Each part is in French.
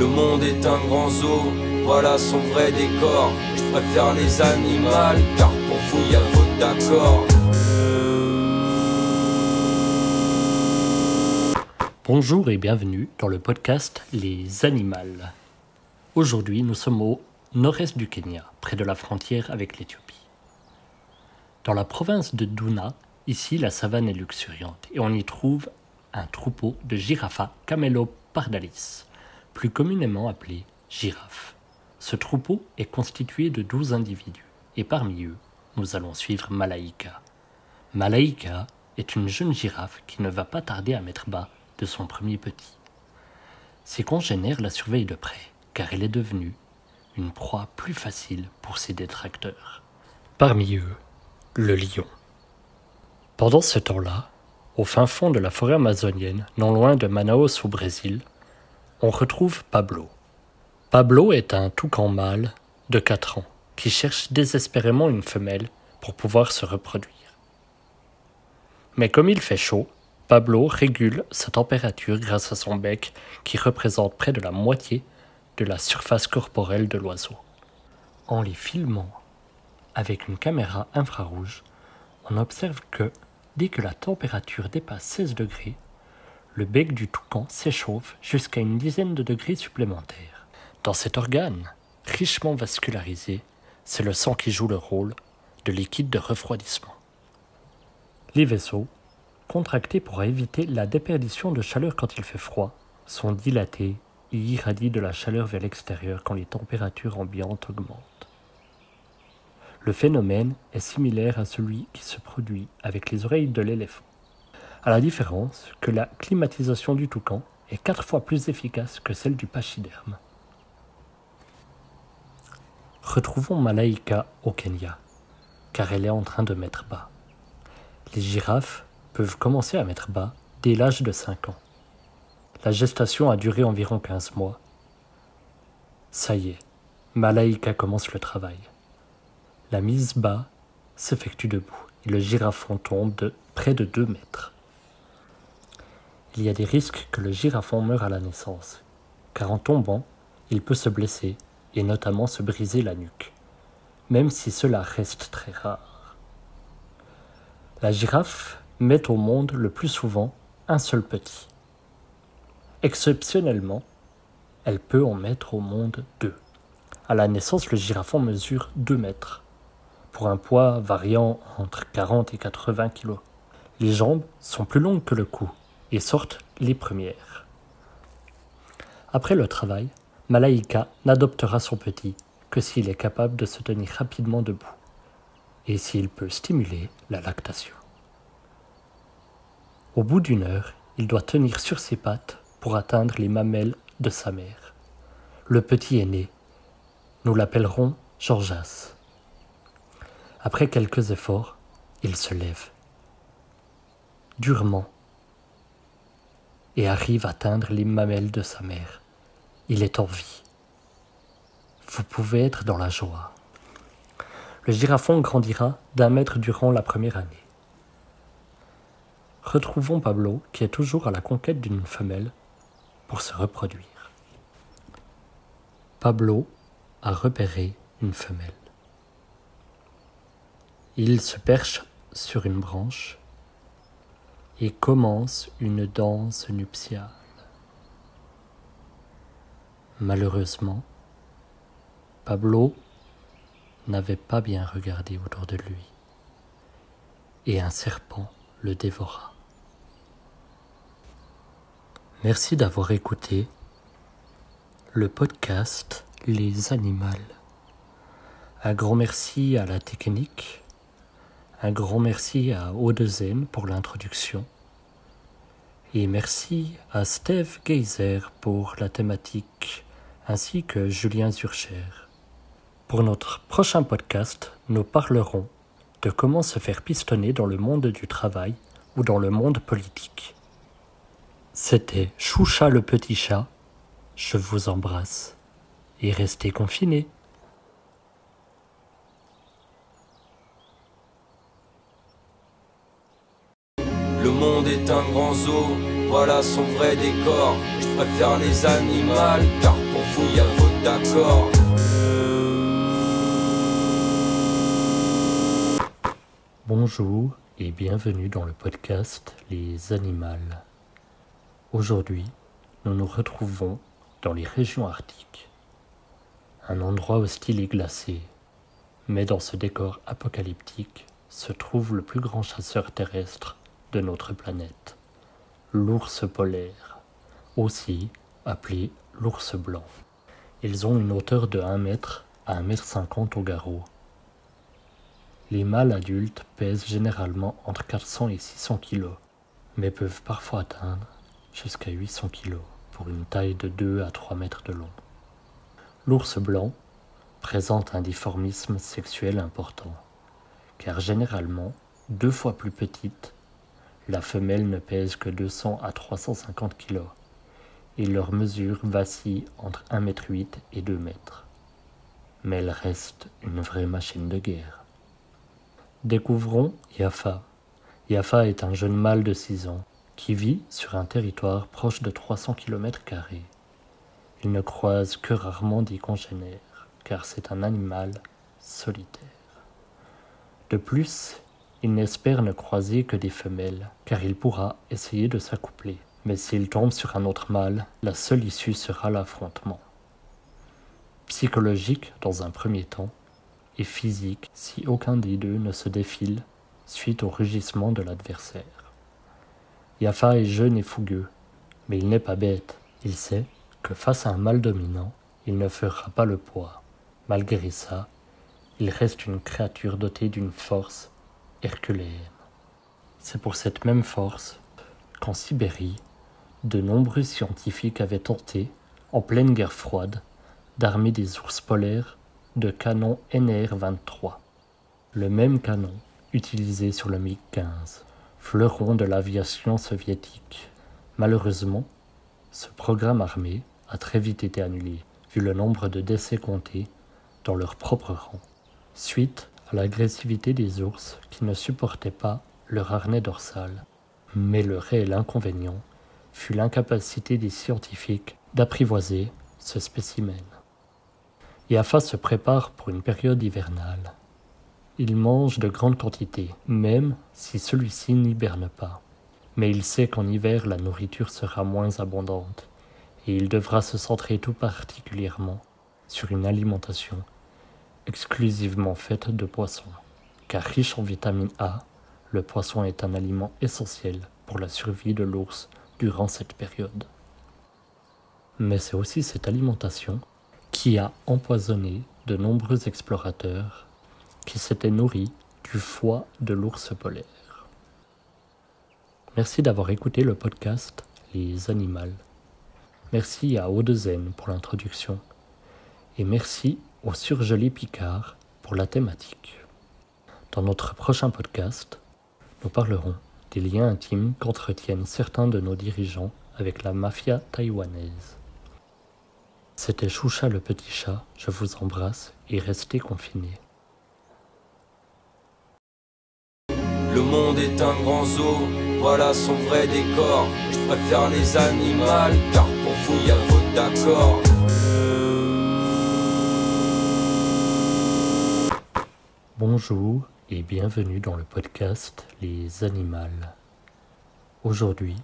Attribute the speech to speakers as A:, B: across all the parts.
A: Le monde est un grand zoo, voilà son vrai décor. Je préfère les animaux, car pour vous.
B: Bonjour et bienvenue dans le podcast Les Animales. Aujourd'hui, nous sommes au nord-est du Kenya, près de la frontière avec l'Éthiopie. Dans la province de Duna, ici la savane est luxuriante et on y trouve un troupeau de girafes camelopardalis, plus communément appelé girafe. Ce troupeau est constitué de 12 individus et parmi eux, nous allons suivre Malaika. Malaika est une jeune girafe qui ne va pas tarder à mettre bas de son premier petit. Ses congénères la surveillent de près car elle est devenue une proie plus facile pour ses détracteurs. Parmi eux, le lion. Pendant ce temps-là, au fin fond de la forêt amazonienne, non loin de Manaus au Brésil, on retrouve Pablo. Pablo est un toucan mâle de 4 ans qui cherche désespérément une femelle pour pouvoir se reproduire. Mais comme il fait chaud, Pablo régule sa température grâce à son bec qui représente près de la moitié de la surface corporelle de l'oiseau. En les filmant avec une caméra infrarouge, on observe que, dès que la température dépasse 16 degrés, le bec du toucan s'échauffe jusqu'à une dizaine de degrés supplémentaires. Dans cet organe, richement vascularisé, c'est le sang qui joue le rôle de liquide de refroidissement. Les vaisseaux, contractés pour éviter la déperdition de chaleur quand il fait froid, sont dilatés il irradie de la chaleur vers l'extérieur quand les températures ambiantes augmentent. Le phénomène est similaire à celui qui se produit avec les oreilles de l'éléphant, à la différence que la climatisation du toucan est quatre fois plus efficace que celle du pachyderme. Retrouvons Malaika au Kenya, car elle est en train de mettre bas. Les girafes peuvent commencer à mettre bas dès l'âge de 5 ans. La gestation a duré environ 15 mois. Ça y est, Malaika commence le travail. La mise bas s'effectue debout et le girafon tombe de près de 2 mètres. Il y a des risques que le girafon meure à la naissance, car en tombant, il peut se blesser et notamment se briser la nuque, même si cela reste très rare. La girafe met au monde le plus souvent un seul petit. Exceptionnellement, elle peut en mettre au monde deux. À la naissance, le girafon mesure 2 mètres, pour un poids variant entre 40 et 80 kg. Les jambes sont plus longues que le cou et sortent les premières. Après le travail, Malaika n'adoptera son petit que s'il est capable de se tenir rapidement debout et s'il peut stimuler la lactation. Au bout d'une heure, il doit tenir sur ses pattes pour atteindre les mamelles de sa mère. Le petit est né. Nous l'appellerons Georgias. Après quelques efforts, il se lève durement et arrive à atteindre les de sa mère. Il est en vie. Vous pouvez être dans la joie. Le girafon grandira d'un mètre durant la première année. Retrouvons Pablo qui est toujours à la conquête d'une femelle pour se reproduire. Pablo a repéré une femelle. Il se perche sur une branche et commence une danse nuptiale. Malheureusement, Pablo n'avait pas bien regardé autour de lui, et un serpent le dévora. Merci d'avoir écouté le podcast Les Animales. Un grand merci à la technique. Un grand merci à Odezen pour l'introduction. Et merci à Steve Geyser pour la thématique, ainsi que Julien Zurcher. Pour notre prochain podcast, nous parlerons de comment se faire pistonner dans le monde du travail ou dans le monde politique. C'était Choucha le petit chat. Je vous embrasse et restez confinés.
A: Voilà son vrai décor. Je préfère les animaux.
B: Bonjour et bienvenue dans le podcast Les Animales. Aujourd'hui, nous nous retrouvons dans les régions arctiques. Un endroit hostile et glacé, mais dans ce décor apocalyptique se trouve le plus grand chasseur terrestre de notre planète, l'ours polaire, aussi appelé l'ours blanc. Ils ont une hauteur de 1 mètre à 1 mètre 50 au garrot. Les mâles adultes pèsent généralement entre 400 et 600 kg, mais peuvent parfois atteindre jusqu'à 800 kg pour une taille de 2 à 3 mètres de long. L'ours blanc présente un difformisme sexuel important, car généralement deux fois plus petite, la femelle ne pèse que 200 à 350 kg et leur mesure vacille entre 1,8 m et 2 m. Mais elle reste une vraie machine de guerre. Découvrons Yafa. Yafa est un jeune mâle de 6 ans qui vit sur un territoire proche de 300 km. Il ne croise que rarement des congénères, car c'est un animal solitaire. De plus, il n'espère ne croiser que des femelles, car il pourra essayer de s'accoupler. Mais s'il tombe sur un autre mâle, la seule issue sera l'affrontement. Psychologique dans un premier temps, et physique si aucun des deux ne se défile suite au rugissement de l'adversaire. Yafa est jeune et fougueux, mais il n'est pas bête. Il sait que face à un mâle dominant, il ne fera pas le poids. Malgré ça, il reste une créature dotée d'une force herculéenne. C'est pour cette même force qu'en Sibérie, de nombreux scientifiques avaient tenté, en pleine guerre froide, d'armer des ours polaires de canons NR-23, le même canon utilisé sur le MiG-15, fleuron de l'aviation soviétique. Malheureusement, ce programme armé a très vite été annulé, vu le nombre de décès comptés dans leur propre rang, suite l'agressivité des ours qui ne supportaient pas leur harnais dorsal. Mais le réel inconvénient fut l'incapacité des scientifiques d'apprivoiser ce spécimen. Yafa se prépare pour une période hivernale. Il mange de grandes quantités, même si celui-ci n'hiberne pas. Mais il sait qu'en hiver la nourriture sera moins abondante, et il devra se centrer tout particulièrement sur une alimentation exclusivement faite de poissons. Car riche en vitamine A, le poisson est un aliment essentiel pour la survie de l'ours durant cette période. Mais c'est aussi cette alimentation qui a empoisonné de nombreux explorateurs qui s'étaient nourris du foie de l'ours polaire. Merci d'avoir écouté le podcast Les Animaux. Merci à Audezen pour l'introduction et merci au surgelé Picard pour la thématique. Dans notre prochain podcast, nous parlerons des liens intimes qu'entretiennent certains de nos dirigeants avec la mafia taïwanaise. C'était Choucha le petit chat, je vous embrasse et restez confinés.
A: Le monde est un grand zoo, voilà son vrai décor. Je préfère les animaux, car pour vous y a faute d'accord.
B: Bonjour et bienvenue dans le podcast Les Animales. Aujourd'hui,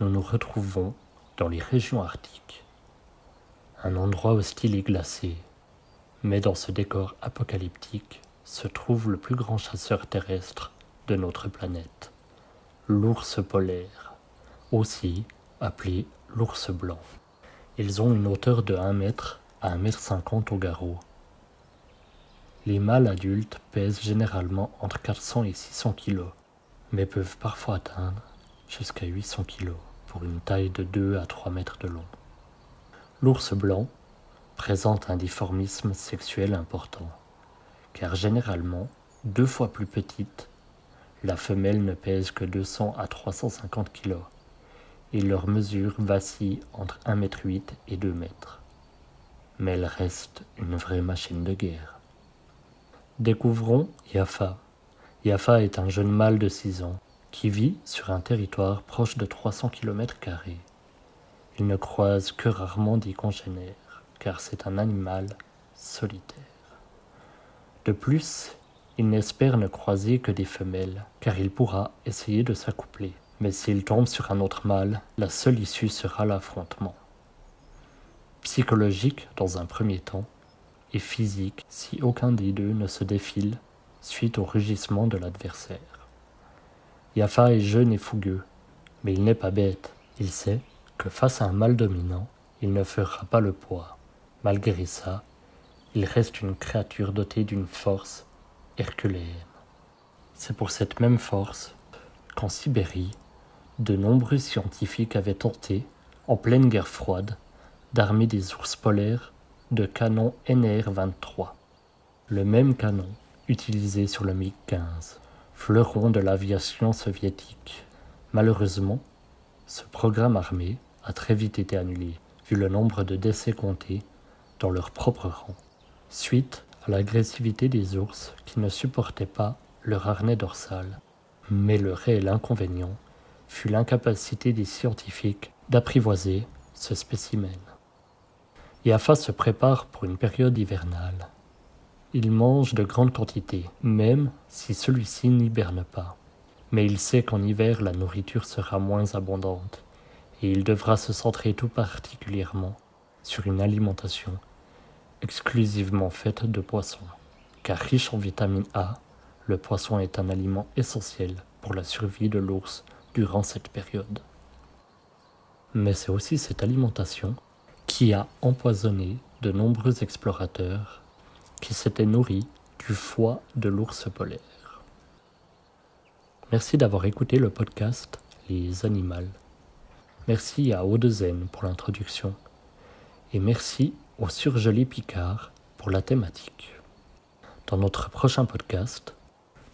B: nous nous retrouvons dans les régions arctiques un endroit hostile et glacé. Mais dans ce décor apocalyptique se trouve le plus grand chasseur terrestre de notre planète, l'ours polaire, aussi appelé l'ours blanc. Ils ont une hauteur de 1 mètre à 1 mètre 50 au garrot. Les mâles adultes pèsent généralement entre 400 et 600 kg, mais peuvent parfois atteindre jusqu'à 800 kg pour une taille de 2 à 3 mètres de long. L'ours blanc présente un difformisme sexuel important, car généralement deux fois plus petite, la femelle ne pèse que 200 à 350 kg et leur mesure vacille entre 1,8 m et 2 m. Mais elle reste une vraie machine de guerre. Découvrons Yafa. Yafa est un jeune mâle de 6 ans qui vit sur un territoire proche de 300 km. Il ne croise que rarement des congénères, car c'est un animal solitaire. De plus, il n'espère ne croiser que des femelles, car il pourra essayer de s'accoupler. Mais s'il tombe sur un autre mâle, la seule issue sera l'affrontement. Psychologique dans un premier temps, et physique si aucun des deux ne se défile suite au rugissement de l'adversaire. Yafa est jeune et fougueux, mais il n'est pas bête. Il sait que face à un mâle dominant, il ne fera pas le poids. Malgré ça, il reste une créature dotée d'une force herculéenne. C'est pour cette même force qu'en Sibérie, de nombreux scientifiques avaient tenté, en pleine guerre froide, d'armer des ours polaires de canons NR-23. Le même canon utilisé sur le MiG-15, fleuron de l'aviation soviétique. Malheureusement, ce programme armé a très vite été annulé, vu le nombre de décès comptés dans leur propre rang, suite à l'agressivité des ours qui ne supportaient pas leur harnais dorsal. Mais le réel inconvénient fut l'incapacité des scientifiques d'apprivoiser ce spécimen. Yafa se prépare pour une période hivernale. Il mange de grandes quantités, même si celui-ci n'hiberne pas. Mais il sait qu'en hiver la nourriture sera moins abondante, et il devra se centrer tout particulièrement sur une alimentation exclusivement faite de poissons. Car riche en vitamine A, le poisson est un aliment essentiel pour la survie de l'ours durant cette période. Mais c'est aussi cette alimentation qui a empoisonné de nombreux explorateurs qui s'étaient nourris du foie de l'ours polaire. Merci d'avoir écouté le podcast Les Animaux. Merci à Audezen pour l'introduction et merci au surgelé Picard pour la thématique. Dans notre prochain podcast,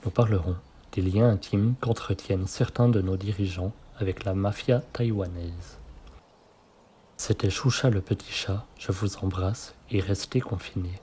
B: nous parlerons des liens intimes qu'entretiennent certains de nos dirigeants avec la mafia taïwanaise. C'était Choucha le petit chat, je vous embrasse et restez confinés.